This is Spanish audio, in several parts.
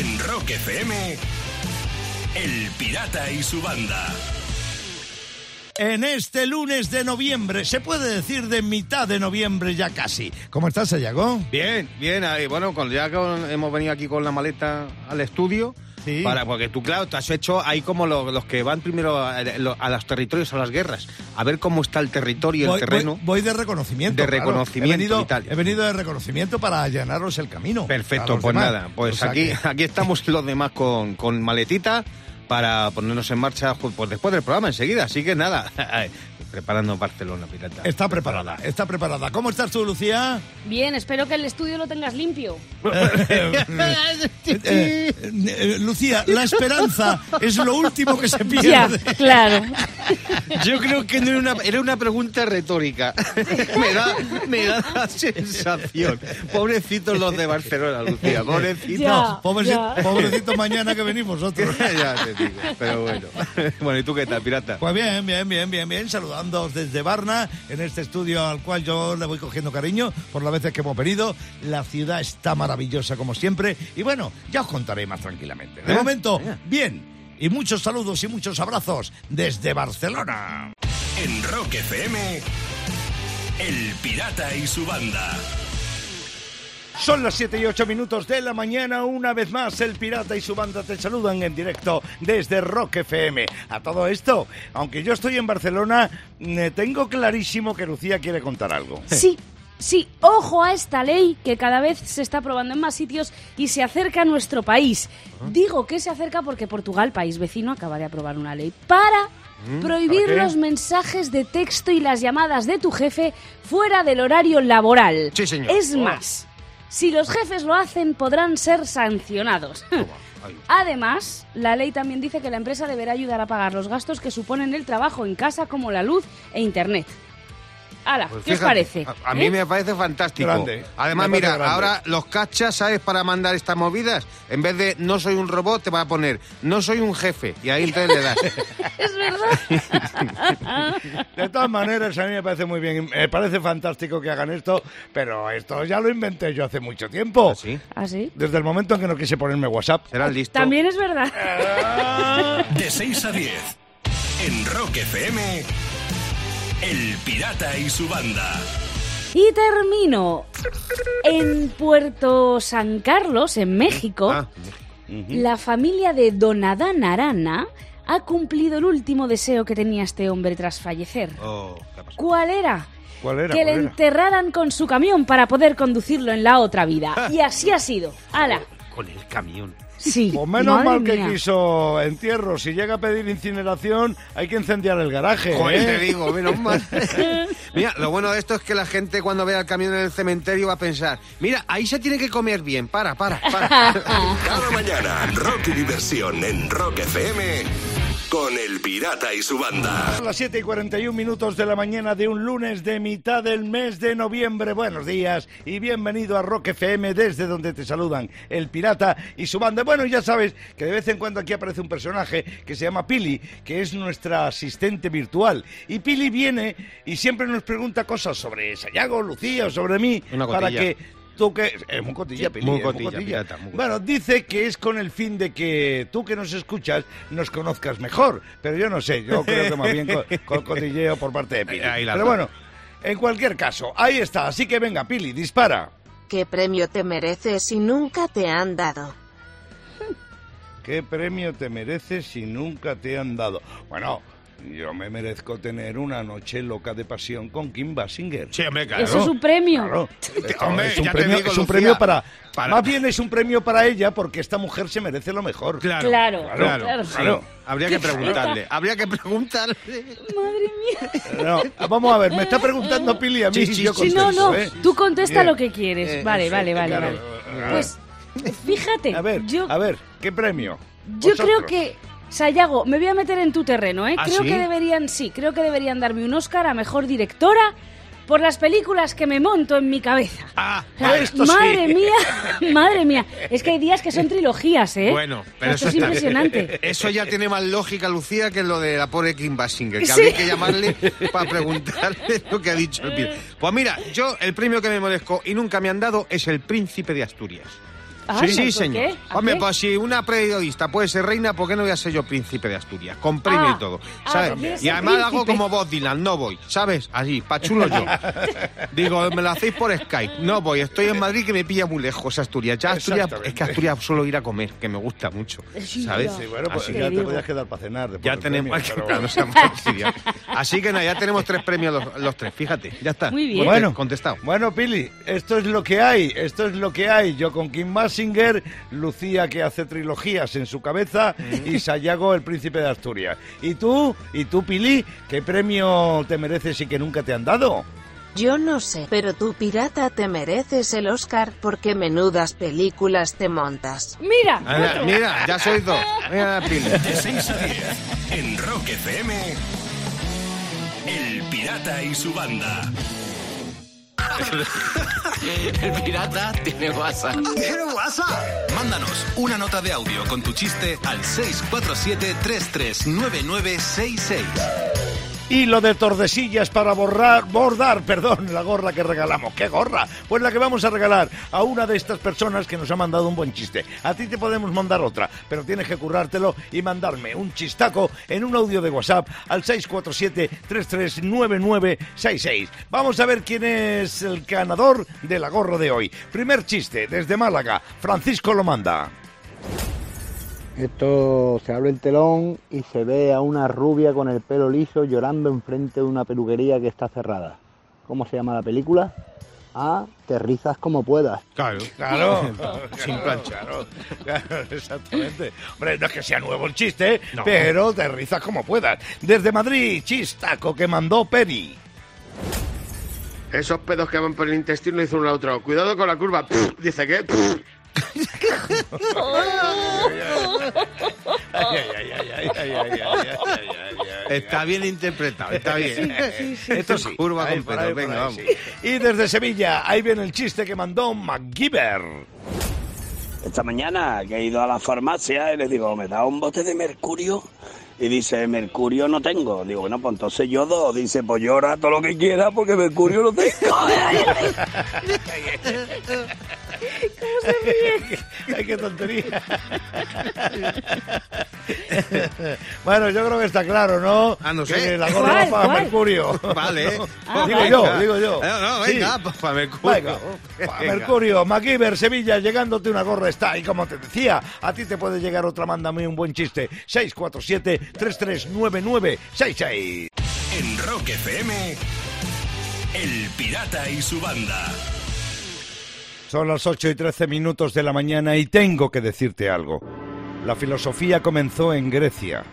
En Rock FM, El Pirata y su banda. En este lunes de noviembre, se puede decir de mitad de noviembre ya casi. ¿Cómo estás, Sayago? Bien, bien. ahí, Bueno, con, ya hemos venido aquí con la maleta al estudio. Sí. Para, porque tú, claro, te has hecho ahí como lo- los que van primero a, a los territorios, a las guerras, a ver cómo está el territorio y el Voy, terreno. voy- voy de reconocimiento. De claro. reconocimiento He venido, y tal. he venido de reconocimiento para allanaros el camino. Perfecto, pues demás. nada, pues O sea aquí, que- aquí estamos los demás con, con maletita para ponernos en marcha pues después del programa enseguida. Así que nada, preparando Barcelona, pirata. Está preparada, está preparada. ¿Cómo estás tú, Lucía? Bien, espero que el estudio lo tengas limpio. Eh, eh, Lucía, la esperanza es lo último que se Ya, pierde. claro. Yo creo que no era una, era una pregunta retórica. me, da, me da la sensación. Pobrecitos los de Barcelona, Lucía. Pobrecitos. Ya. Pobrecito, pobrecito mañana que venimos otros. ya te digo, pero bueno. Bueno, ¿y tú qué tal, pirata? Pues bien, bien, bien, bien, bien. Saludándoos desde Varna, en este estudio al cual yo le voy cogiendo cariño por las veces que hemos venido. La ciudad está maravillosa como siempre. Y bueno, ya os contaré más tranquilamente. De ¿Eh? momento, Eh. bien. Y muchos saludos y muchos abrazos desde Barcelona. En Rock FM, El Pirata y su banda. Son las 7 y 8 minutos de la mañana. Una vez más, el pirata y su banda te saludan en directo desde Rock FM. A todo esto, aunque yo estoy en Barcelona, eh, tengo clarísimo que Lucía quiere contar algo. Sí, sí, ojo a esta ley que cada vez se está aprobando en más sitios y se acerca a nuestro país. Digo que se acerca porque Portugal, país vecino, acaba de aprobar una ley para prohibir ¿para qué? los mensajes de texto y las llamadas de tu jefe fuera del horario laboral. Sí, señor. Es Oh. más, si los jefes lo hacen podrán ser sancionados. Además, la ley también dice que la empresa deberá ayudar a pagar los gastos que suponen el trabajo en casa como la luz e internet. Hala, Pues ¿qué os fíjate, parece? A, a mí ¿Eh? me parece fantástico. Grande. Además, Me mira, grande. ahora los cachas, ¿sabes? Para mandar estas movidas, en vez de no soy un robot, te va a poner no soy un jefe. Y ahí entonces le das. Es verdad. De todas maneras, a mí me parece muy bien, me parece fantástico que hagan esto, pero esto ya lo inventé yo hace mucho tiempo. ¿Sí? ¿Ah, sí? Desde el momento en que no quise ponerme WhatsApp. Serás listo. También es verdad. De 6 a 10. En Rock FM, El Pirata y su banda. Y termino. En Puerto San Carlos, en México, Ah, la familia de Don Adán Arana ha cumplido el último deseo que tenía este hombre tras fallecer. oh. ¿Cuál era? ¿Cuál era? que le enterraran con su camión para poder conducirlo en la otra vida. Y así ha sido. ¡Hala! Con el camión. Sí. Pues menos madre mal que mía. quiso entierro. Si llega a pedir incineración, hay que incendiar el garaje. Joder, ¿eh? te digo, menos mal. mira, lo bueno de esto es que la gente cuando vea el camión en el cementerio va a pensar, mira, ahí se tiene que comer bien, para, para, para. Cada mañana, rock y diversión en Rock FM con El Pirata y su banda. Son las 7 y 41 minutos de la mañana de un lunes de mitad del mes de noviembre. Buenos días y bienvenido a Rock FM desde donde te saludan el pirata y su banda. Bueno, ya sabes que de vez en cuando aquí aparece un personaje que se llama Pili, que es nuestra asistente virtual. Y Pili viene y siempre nos pregunta cosas sobre Sayago, Lucía o sobre mí Una para que tú que es muy cotilla, Sí, Pili, muy es muy cotilla, cotilla. pirata, muy Bueno, dice que es con el fin de que tú que nos escuchas nos conozcas mejor, pero yo no sé, yo creo que más bien con, con cotilleo por parte de Pili. Ahí Pero bueno, en cualquier caso, ahí está, así que venga, Pili, dispara. ¿Qué premio te mereces si nunca te han dado? ¿Qué premio te mereces si nunca te han dado? Bueno, yo me merezco tener una noche loca de pasión con Kim Basinger. Sí, hombre, claro. Eso es un premio. Claro. Esto Hombre, es un ya te premio, digo, es un Lucía, premio para, para- Más bien es un premio para ella porque esta mujer se merece lo mejor. Claro, Claro, claro, claro. sí. Claro. Habría que preguntarle, habría que preguntarle. Madre mía. No, vamos a ver, me está preguntando Pili a mí. Sí, sí, yo. Sí, no, contesto, no. ¿eh? Tú contesta Bien. lo que quieres. Eh, vale, vale, vale, claro. vale. Pues, fíjate. A ver, yo, a ver, ¿qué premio? yo Vosotros. creo que. Sayago, me voy a meter en tu terreno, ¿eh? ¿Ah, creo sí? que deberían, sí, creo que deberían darme un Oscar a mejor directora por las películas que me monto en mi cabeza. Ah, O sea, esto sí. madre mía, madre mía. Es que hay días que son trilogías, ¿eh? Bueno, pero Esto eso es está- impresionante. Eso ya tiene más lógica, Lucía, que lo de la pobre Kim Basinger, que Sí. habría que llamarle para preguntarle lo que ha dicho el. Pues mira, yo el premio que me merezco y nunca me han dado es el Príncipe de Asturias. Ah, sí, ¿por señor. qué? ¿A Hombre, qué? pues si una periodista puede ser reina, ¿por qué no voy a ser yo príncipe de Asturias? Con premio Ah, y todo. ah, ¿Sabes? ¿quieres y además hago príncipe? como vos, Dylan, no voy. ¿Sabes? Así, pa' chulo yo. Digo, me lo hacéis por Skype. No voy, estoy en Madrid que me pilla muy lejos Asturias. Ya Asturias, es que Asturias suelo ir a comer, que me gusta mucho. Sí, ¿Sabes? ya. Sí, bueno, pues Así ya que te podías quedar para cenar. Ya tenemos, premio, pero claro, no bueno. seamos fastidiados. Así que nada, ya tenemos tres premios los, los tres, fíjate, ya está. Muy bien. Bueno, contestado. Bueno, Pili, esto es lo que hay, esto es lo que hay. Yo con Kim Basinger, Lucía que hace trilogías en su cabeza y Sayago el príncipe de Asturias. ¿Y tú? ¿Y tú, Pili? ¿Qué premio te mereces y que nunca te han dado? Yo no sé, pero tú pirata te mereces el Oscar porque menudas películas te montas. Mira, Mira, otro. mira, ya sois dos. Mira, Pili. De 6 a 10 en Rock FM. El Pirata y su banda. El pirata tiene WhatsApp. ¿Tiene WhatsApp? Mándanos una nota de audio con tu chiste al 647-339966. Y lo de Tordesillas para borrar, bordar, perdón, la gorra que regalamos. ¿Qué gorra? Pues la que vamos a regalar a una de estas personas que nos ha mandado un buen chiste. A ti te podemos mandar otra, pero tienes que currártelo y mandarme un chistaco en un audio de WhatsApp al 647-339966. Vamos a ver quién es el ganador de la gorra de hoy. Primer chiste desde Málaga. Francisco lo manda. Esto se abre el telón y se ve a una rubia con el pelo liso llorando enfrente de una peluquería que está cerrada. ¿Cómo se llama la película? Ah, te rizas como puedas. Claro. Claro, Sin plancha. Claro, claro, exactamente. Hombre, no es que sea nuevo el chiste, No. pero te rizas como puedas. Desde Madrid, chistaco que mandó Peri. Esos pedos que van por el intestino dice uno al otro. Cuidado con la curva. Pff, dice que. Está bien interpretado, está bien. Esto sí. Curva con por venga, sí. Y desde Sevilla, ahí viene el chiste que mandó MacGyver. Esta mañana que he ido a la farmacia y le digo, ¿me da un bote de mercurio? Y dice, mercurio no tengo. Digo, bueno, pues entonces yo dos. Dice, pues llora todo lo que quiera porque mercurio no tengo. Ay, qué tontería. bueno, yo creo que está claro, ¿no? Ah, no Que sé. la gorra ¿Cuál, para cuál? Mercurio. Vale. Ah, digo vale. yo, digo yo. No, no, Sí. venga, pues para Mercurio. Venga, pa' Venga. Mercurio, MacGyver, Sevilla, llegándote una gorra está. Y como te decía, a ti te puede llegar otra, mándame un buen chiste. 647-339966. En Rock FM. El Pirata y su banda. Son las 8 y 13 minutos de la mañana y tengo que decirte algo. La filosofía comenzó en Grecia,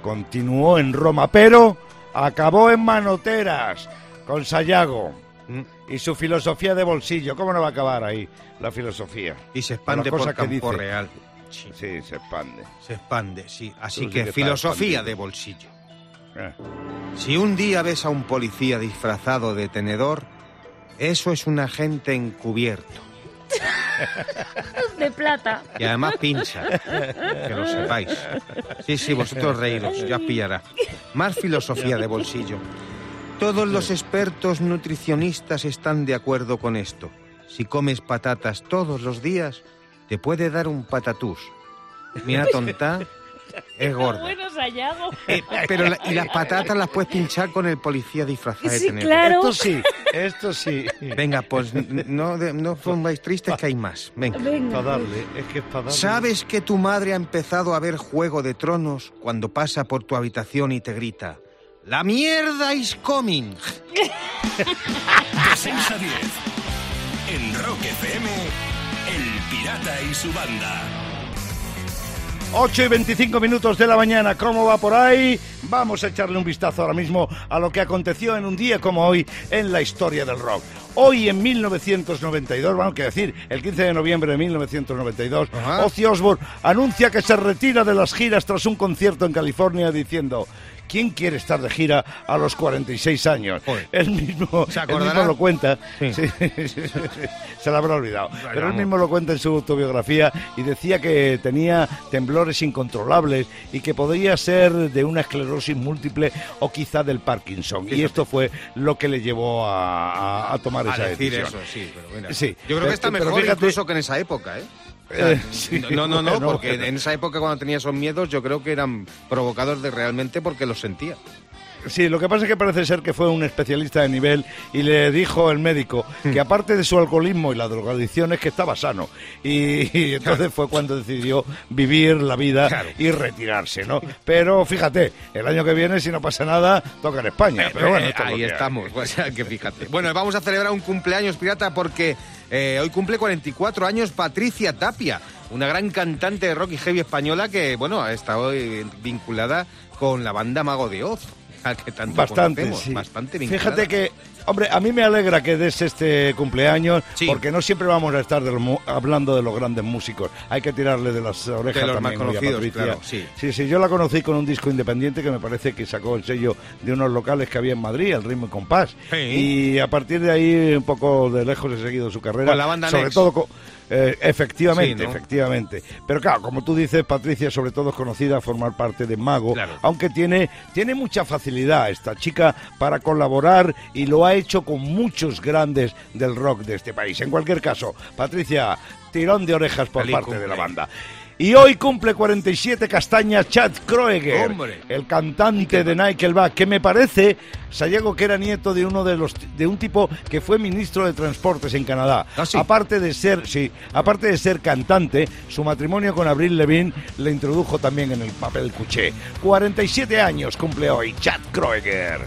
continuó en Roma, pero acabó en Manoteras, con Sayago. Mm. Y su filosofía de bolsillo, ¿cómo no va a acabar ahí la filosofía? Y se expande por cosas que campo dice. real. Sí, Sí, se expande. se expande, sí. Así que filosofía de bolsillo. Eh. Si un día ves a un policía disfrazado de tenedor, eso es un agente encubierto. de plata. Y además pincha. Que lo sepáis. Sí, sí, vosotros reíros, ya pillará. Más filosofía de bolsillo. Todos los expertos nutricionistas están de acuerdo con esto. Si comes patatas todos los días, te puede dar un patatús. Mira, tonta, es gorda. Bueno, Sayago. Eh, pero la- y las patatas las puedes pinchar con el policía disfrazado de Sí, claro. Esto sí, esto sí. Venga, pues n- no, de- no pongáis tristes que hay más. Venga. Venga. Para darle, es que es para darle. ¿Sabes que tu madre ha empezado a ver Juego de Tronos cuando pasa por tu habitación y te grita? ¡La mierda is coming! De 6 a 10. En Rock FM. El Pirata y su banda. 8 y 25 minutos de la mañana, ¿cómo va por ahí? Vamos a echarle un vistazo ahora mismo a lo que aconteció en un día como hoy en la historia del rock. Hoy en 1992, vamos a decir, el 15 de noviembre de 1992, Ajá. Ozzy Osbourne anuncia que se retira de las giras tras un concierto en California diciendo... ¿Quién quiere estar de gira a los 46 años? Él mismo, ¿Se él mismo lo cuenta. Sí. Sí, se lo habrá olvidado. Pero él vamos. mismo lo cuenta en su autobiografía y decía que tenía temblores incontrolables y que podría ser de una esclerosis múltiple o quizá del Parkinson. Y esto fue lo que le llevó a, a- a tomar A esa decir decisión. eso, sí, pero mira. Sí, Yo creo pero- que está pero mejor fíjate- incluso que en esa época, ¿eh? Eh, sí, no, no, no, porque en esa época cuando tenía esos miedos yo creo que eran provocados de realmente porque los sentía. Sí, lo que pasa es que parece ser que fue un especialista de nivel y le dijo el médico Hmm. que aparte de su alcoholismo y la drogadicción es que estaba sano. Y, y entonces fue cuando decidió vivir la vida Claro. y retirarse, ¿no? Pero fíjate, el año que viene, si no pasa nada, toca en España. Pero bueno, Eh, esto ahí estamos, o sea, que fíjate. Bueno, vamos a celebrar un cumpleaños pirata porque eh, hoy cumple 44 años Patricia Tapia, una gran cantante de rock y heavy española que, bueno, ha estado eh, vinculada con la banda Mago de Oz, a que tanto Bastante, sí. bastante vinculada. Fíjate que, hombre, a mí me alegra que des este cumpleaños, Sí. porque no siempre vamos a estar de mu- hablando de los grandes músicos. Hay que tirarle de las orejas De los más también a conocidos, claro, sí. sí, sí, yo la conocí con un disco independiente que me parece que sacó el sello de unos locales que había en Madrid, el Ritmo y Compás. Y a partir de ahí, un poco de lejos he seguido su carrera. Con la banda Sobre Next. todo con- eh, efectivamente, Sí, ¿no? efectivamente. Pero claro, como tú dices, Patricia sobre todo es conocida a formar parte de Mago, Claro. aunque tiene, tiene mucha facilidad esta chica para colaborar y lo ha hecho con muchos grandes del rock de este país. En cualquier caso, Patricia, tirón de orejas por Feliz parte de la banda. Y hoy cumple 47 castañas Chad Kroeger, Hombre. el cantante de Nickelback, que me parece, Sayago, que era nieto de uno de los de un tipo que fue ministro de Transportes en Canadá. ¿Ah, sí? Aparte de ser, sí, aparte de ser cantante, su matrimonio con Avril Levine le introdujo también en el papel cuché. 47 años cumple hoy Chad Kroeger.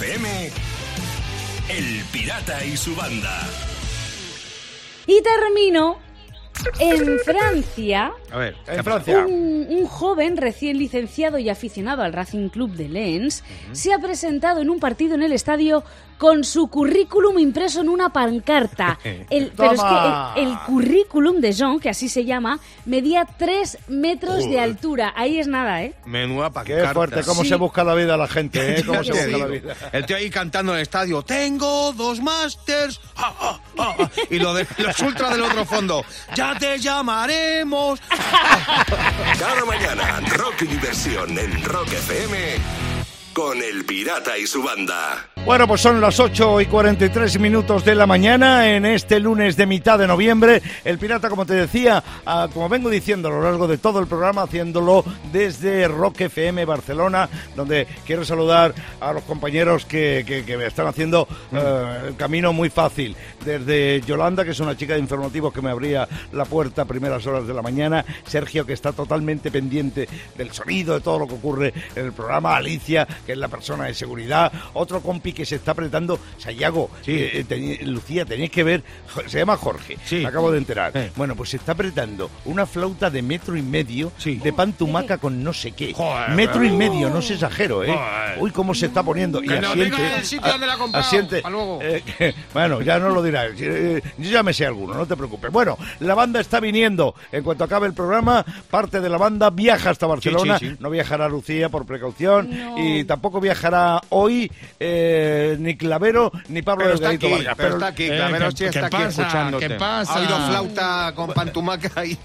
FM, El Pirata y su banda. Y termino en Francia. A ver, En Francia. Un, un joven recién licenciado y aficionado al Racing Club de Lens se ha presentado en un partido en el estadio con su currículum impreso en una pancarta. El- pero es que el, el currículum de Jean, que así se llama, medía 3 metros de altura. Ahí es nada, ¿eh? menuda Qué pancarta. fuerte, cómo Sí. se busca la vida la gente, ¿eh? Cómo se Ya te busca la digo. vida. El tío ahí cantando en el estadio, tengo dos másters, ah, ah, ah", y lo de los ultras del otro fondo, ya te llamaremos. Cada mañana, rock y diversión en Rock FM con El Pirata y su banda. Bueno, pues son las 8 y 43 minutos de la mañana en este lunes de mitad de noviembre. El Pirata, como te decía, ah, como vengo diciendo a lo largo de todo el programa, haciéndolo desde Rock FM Barcelona, donde quiero saludar a los compañeros que, que- que me están haciendo eh, el camino muy fácil. Desde Yolanda, que es una chica de informativos que me abría la puerta a primeras horas de la mañana. Sergio, que está totalmente pendiente del sonido, de todo lo que ocurre en el programa. Alicia, que es la persona de seguridad. Otro que se está apretando. Sayago, eh, eh, Lucía, tenéis que ver. Se llama Jorge. Sí. Me acabo de enterar. Eh. Bueno, pues se está apretando una flauta de metro y medio Sí. de pantumaca con no sé qué. Joder, metro y medio, no se exagero, ¿eh? Joder. Uy, cómo se está poniendo. y Que asiente. diga el sitio donde la ha comprado. asiente. Hasta luego. Eh, que- bueno, ya no lo dirás. Yo ya me sé alguno, no te preocupes. Bueno, la banda está viniendo. En cuanto acabe el programa, parte de la banda viaja hasta Barcelona. sí, sí. No viajará Lucía por precaución. No. Y tampoco viajará hoy eh, ni Clavero ni Pablo Pero está Delgadito aquí, Vargas. pero está aquí, Eh, Clavero ¿qué- sí está aquí pasa? escuchándote. ¿Qué pasa? Ha oído flauta con pantumaca y,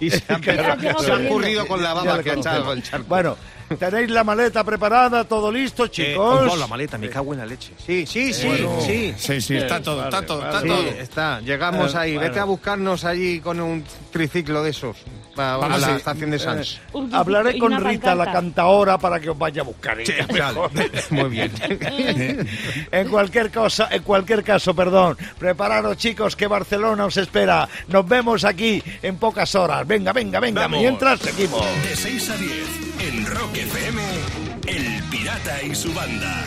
y se, ha, Claro, se ha ocurrido con la baba que ha echado el charco. Bueno, tenéis la maleta preparada, todo listo, Eh, chicos. oh, la maleta, me cago en la leche. Sí, sí, sí, Bueno. sí. Sí, sí, está todo, está todo, está Sí, todo. está. Llegamos Eh, ahí. bueno. Vete a buscarnos allí con un triciclo de esos. A, la sí. estación de Sans. Un Hablaré con Rita, la cantaora, para que os vaya a buscar. Sí, mejor. Muy bien. en cualquier cosa, en cualquier caso, perdón. Prepararos, chicos, que Barcelona os espera. Nos vemos aquí en pocas horas. Venga, venga, venga. Vamos. Mientras seguimos. De 6 a 10 en Rock FM, El Pirata y su banda.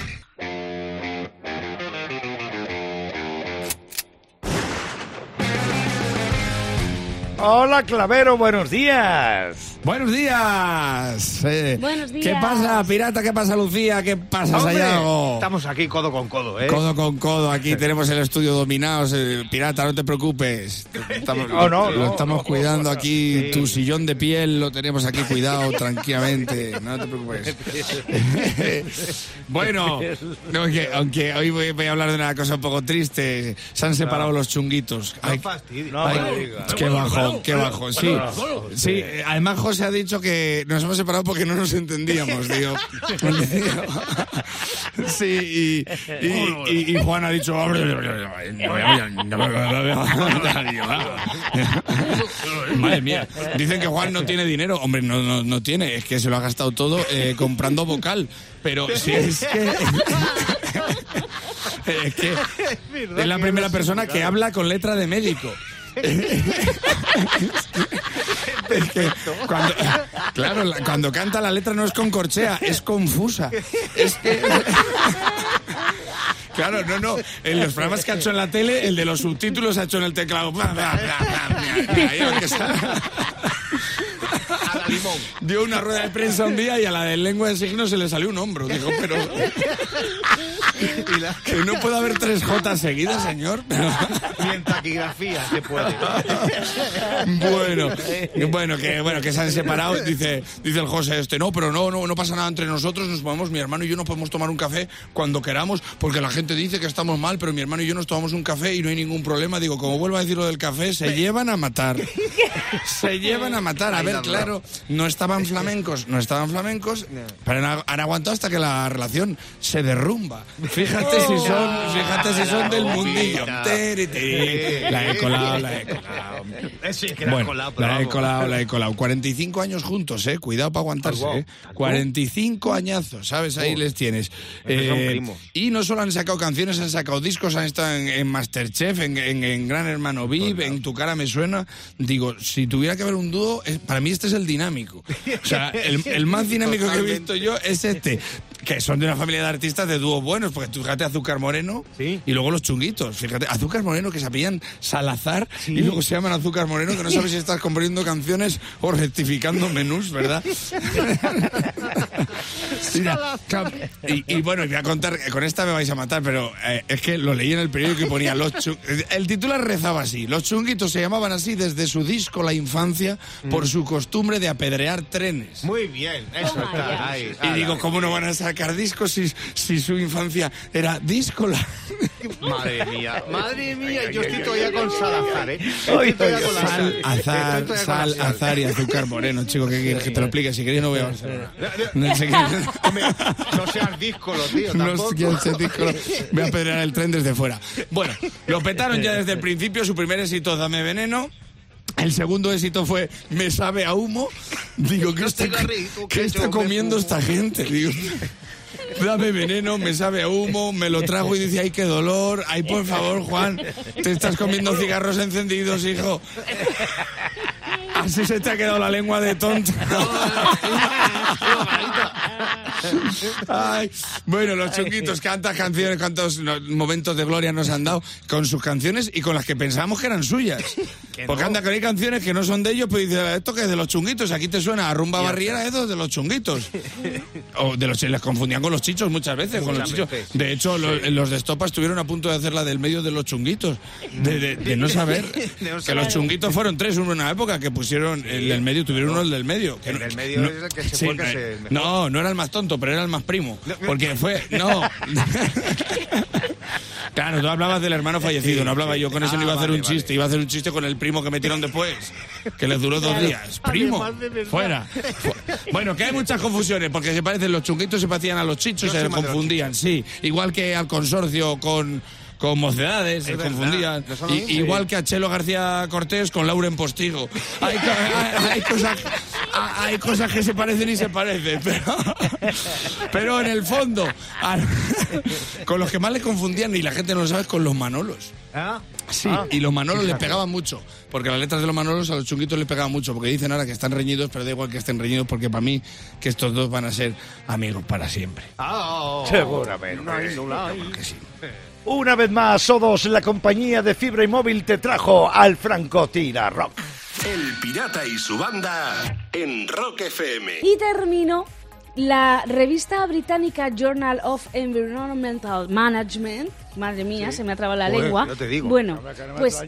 Hola, Clavero, buenos días. Buenos días. Eh, Buenos ¿Qué días. pasa, pirata? ¿Qué pasa, Lucía? ¿Qué pasa, Hombre, Sayago? Estamos aquí codo con codo, ¿eh? Codo con codo, aquí tenemos el estudio dominados. eh, pirata, no te preocupes. Estamos, No, no, lo no, estamos no. cuidando aquí. Sí. Tu sillón de piel lo tenemos aquí cuidado tranquilamente. No te preocupes. bueno, no, que- aunque hoy voy, voy a hablar de una cosa un poco triste. Se han separado los chunguitos. No Ay, fastidies. No, Ay, me digas. Qué bajón. Sí, sí. eh, Además, José ha dicho que nos hemos separado porque no nos entendíamos, digo. Sí, y, y, y- y Juan ha dicho. Madre mía. Dicen que Juan no tiene dinero. Hombre, no, no, no tiene. Es que se lo ha gastado todo eh, comprando vocal. Pero si es que. Es que es la primera persona que habla con letra de médico. Es que cuando, claro, la- cuando canta la letra no es con corchea, es confusa. Es que. Claro, no, no. En los programas que ha hecho en la tele, el de los subtítulos ha hecho en el teclado. Dio una rueda de prensa un día y a la de lengua de signos se le salió un hombro. Dijo, pero. Que no puede haber tres J seguidas, señor. Ni en taquigrafía se puede. Bueno, bueno, que bueno, que se han separado, dice, dice el José este, no, pero no, no, no pasa nada entre nosotros, nos podemos, mi hermano y yo nos podemos tomar un café cuando queramos, porque la gente dice que estamos mal, pero mi hermano y yo nos tomamos un café y no hay ningún problema. Digo, como vuelvo a decir lo del café, se llevan a matar. Se llevan a matar. A ver, claro, no estaban flamencos, no estaban flamencos, pero han aguantado hasta que la relación se derrumba. Fíjate si son, fíjate si son del mundillo. Tiri, tiri. La he colado, la he colado. Sí, que era Bueno, colado, pero la he colado, la he colado. 45 años juntos, ¿eh? Cuidado para aguantarse, ¿eh? 45 añazos, ¿sabes? Ahí les tienes. Eh, y no solo han sacado canciones, han sacado discos, han estado en, en Masterchef, en, en- en Gran Hermano VIP, en Tu cara me suena. Digo, si tuviera que haber un dúo, para mí este es el dinámico. O sea, el, el más dinámico que he visto yo es este. Que son de una familia de artistas de dúos buenos, porque tú fíjate Azúcar Moreno Sí. y luego los chunguitos. Fíjate, Azúcar Moreno que se apellan Salazar y luego se llaman Azúcar Moreno, que no sabes si estás componiendo canciones o rectificando menús, ¿verdad? Mira, y, y bueno, voy a contar, con esta me vais a matar, pero eh, es que lo leí en el periódico y ponía los chu- El titular rezaba así, los chunguitos se llamaban así desde su disco La Infancia por su costumbre de apedrear trenes. Muy bien, eso está. Ahí, Y digo, ¿cómo no van a sacar discos si, si su infancia era díscola? Madre mía, madre mía, yo estoy todavía con Salazar, ¿eh? Estoy todavía con la Sal, azar, sal, azar y azúcar moreno, chico, ¿qué quieres que te lo explique? Si queréis no voy a Barcelona. No sé no seas díscolo, tío, No tampoco. sé quién se dijo. Voy a pedrear el tren desde fuera. Bueno, lo petaron ya desde el principio. Su primer éxito, Dame Veneno. El segundo éxito fue Me sabe a humo. Digo, ¿qué está, cigarrito ¿qué que está comiendo esta gente? Digo, Dame veneno, me sabe a humo, me lo trago y dice, ay, qué dolor. Ay, por favor, Juan, te estás comiendo cigarros encendidos, hijo. Así se te ha quedado la lengua de tonto. Ay, bueno, los chunguitos, cuántas canciones, cuántos no- momentos de gloria nos han dado con sus canciones y con las que pensábamos que eran suyas. Porque anda, que hay canciones que no son de ellos, pues dice, esto que es de los chunguitos, aquí te suena a rumba barriera, eso es de los chunguitos. O de los, les confundían con los chichos muchas veces, con los Muchas chichos. veces, De hecho, lo- los de Estopa estuvieron a punto de hacer la del medio de los chunguitos. De, de- de no saber que los chunguitos fueron tres, uno en una época, que pusieron el del medio, tuvieron uno el del medio. Que El no- del medio no- es el que se sí, fue, que no, se mejor. no, no era el más tonto, pero era el más primo. Porque fue. No. Claro, tú hablabas del hermano fallecido, no hablaba yo con eso, no iba a hacer Ah, un vale, chiste, iba a hacer un chiste con el primo que metieron después, que les duró dos días. Primo, fuera. Fu- Bueno, que hay muchas confusiones, porque se parecen los chunguitos, se parecían a los chichos, Yo se confundían, sí. Igual que al consorcio con. Con mocedades, se confundían. no I- igual que a Chelo García Cortés con Lauren Postigo. Hay, hay- hay cosas, hay cosas que se parecen y se parecen, pero, pero en el fondo, con los que más le confundían, y la gente no lo sabe, es con los Manolos. ¿Ah? Sí, y los Manolos le pegaban mucho, porque las letras de los Manolos a los chunguitos le pegaban mucho, porque dicen ahora que están reñidos, pero da igual que estén reñidos, porque para mí que estos dos van a ser amigos para siempre. Ah, Seguramente. no hay, no hay. Que sí. Una vez más, Sodos, la compañía de fibra y móvil te trajo al Franco Tira Rock. El Pirata y su banda en Rock FM. Y termino. La revista británica Journal of Environmental Management, madre mía, se me ha trabado la Joder, lengua. ya te digo. Bueno, no pues.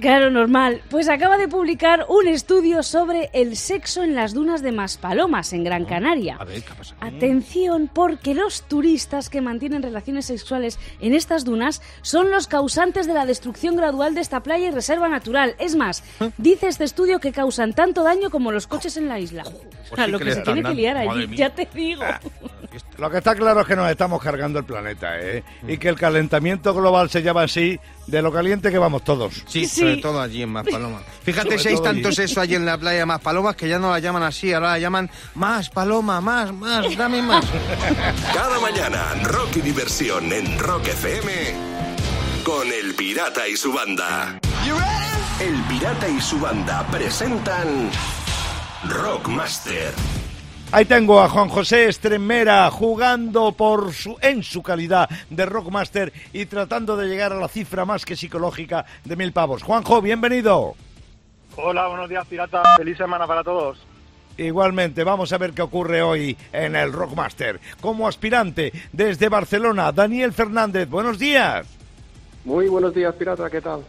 Claro, normal. Pues acaba de publicar un estudio sobre el sexo en las dunas de Maspalomas, en Gran Canaria. A ver, ¿qué pasa? Atención, porque los turistas que mantienen relaciones sexuales en estas dunas son los causantes de la destrucción gradual de esta playa y reserva natural. Es más, dice este estudio que causan tanto daño como los coches en la isla. O sea, sí lo que se tiene que liar allí, mía. ya te digo. Lo que está claro es que nos estamos cargando el planeta, ¿eh? Y que el calentamiento global se llama así de lo caliente que vamos todos. Sí, Sí. sobre todo allí en Maspalomas. Fíjate Sobre si hay todo allí. tantos eso allí en la playa de Maspalomas que ya no la llaman así, ahora la llaman más paloma, más, más, dame más. Cada mañana, rock y diversión en Rock FM con El Pirata y su banda. El Pirata y su banda presentan Rockmaster. Ahí tengo a Juan José Estremera jugando por su, en su calidad de Rockmaster y tratando de llegar a la cifra más que psicológica de mil pavos. Juanjo, bienvenido. Hola, buenos días, pirata. Feliz semana para todos. Igualmente, vamos a ver qué ocurre hoy en el Rockmaster. Como aspirante desde Barcelona, Daniel Fernández, buenos días. Muy buenos días, pirata. ¿Qué tal?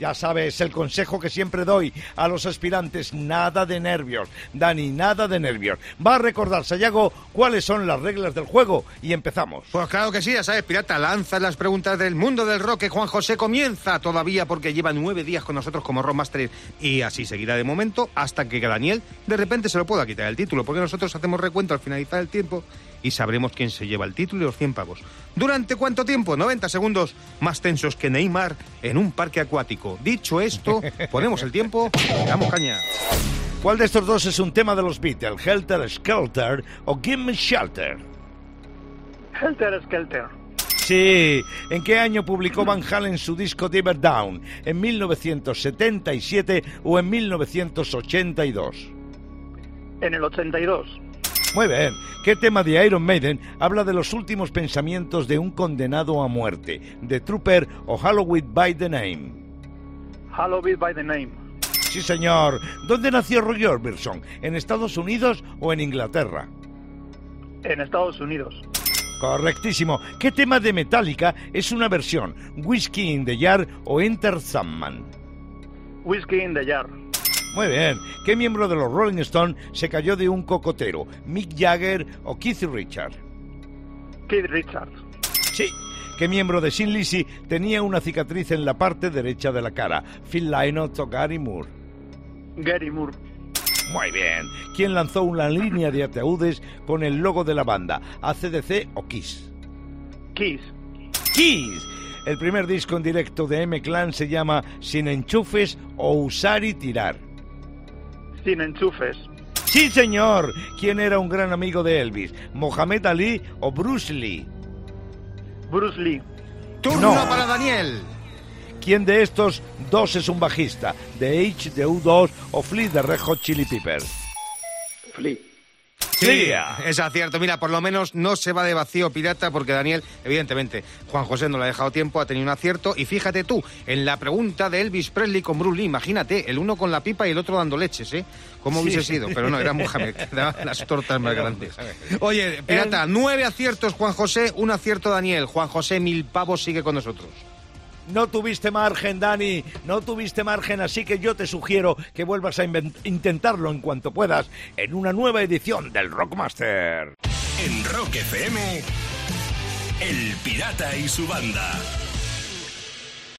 Ya sabes, el consejo que siempre doy a los aspirantes, nada de nervios. Dani, nada de nervios. Va a recordar, Sayago, cuáles son las reglas del juego y empezamos. Pues claro que sí, ya sabes, pirata, lanza las preguntas del mundo del rock que Juan José comienza todavía porque lleva nueve días con nosotros como Rockmaster y así seguirá de momento hasta que Daniel de repente se lo pueda quitar el título, porque nosotros hacemos recuento al finalizar el tiempo y sabremos quién se lleva el título y los 100 pavos. ¿Durante cuánto tiempo? 90 segundos más tensos que Neymar en un parque acuático. Dicho esto, ponemos el tiempo y damos caña. ¿Cuál de estos dos es un tema de los Beatles? ¿Helter Skelter o Give Me Shelter? Helter Skelter. Sí. ¿En qué año publicó Van Halen su disco Diver Down? ¿En 1977 o en 1982? En el 82. Muy bien. ¿Qué tema de Iron Maiden habla de los últimos pensamientos de un condenado a muerte? ¿The Trooper o Halloween by the Name? Halloween by the Name. Sí, señor. ¿Dónde nació Roy Orbison? ¿En Estados Unidos o en Inglaterra? En Estados Unidos. Correctísimo. ¿Qué tema de Metallica es una versión? ¿Whiskey in the Jar o Enter Sandman? Whiskey in the Jar. Muy bien. ¿Qué miembro de los Rolling Stones se cayó de un cocotero? ¿Mick Jagger o Keith Richards? Keith Richards. Sí. ¿Qué miembro de Sin Lizzy tenía una cicatriz en la parte derecha de la cara? ¿Phil Lynott o Gary Moore? Gary Moore. Muy bien. ¿Quién lanzó una línea de ataúdes con el logo de la banda? ¿ACDC o Kiss? Kiss. Kiss. El primer disco en directo de M-Clan se llama Sin enchufes o Usar y Tirar. Sin enchufes. Sí, señor. ¿Quién era un gran amigo de Elvis? ¿Mohamed Ali o Bruce Lee? Bruce Lee. Turno No. para Daniel. ¿Quién de estos dos es un bajista? ¿The H, de U2 o Flea de Red Hot Chili Peppers? Flea. Sí, es acierto. Mira, por lo menos no se va de vacío pirata porque Daniel, evidentemente, Juan José no le ha dejado tiempo, ha tenido un acierto. Y fíjate tú, en la pregunta de Elvis Presley con Bruce Lee, imagínate, el uno con la pipa y el otro dando leches, ¿eh? ¿Cómo Sí. hubiese sido? Pero no, era Mohamed, que daba las tortas más grandes. Oye, pirata, nueve aciertos Juan José, un acierto Daniel. Juan José, mil pavos sigue con nosotros. No tuviste margen, Dani, no tuviste margen, así que yo te sugiero que vuelvas a intentarlo en cuanto puedas en una nueva edición del Rockmaster. En Rock FM, El Pirata y su banda.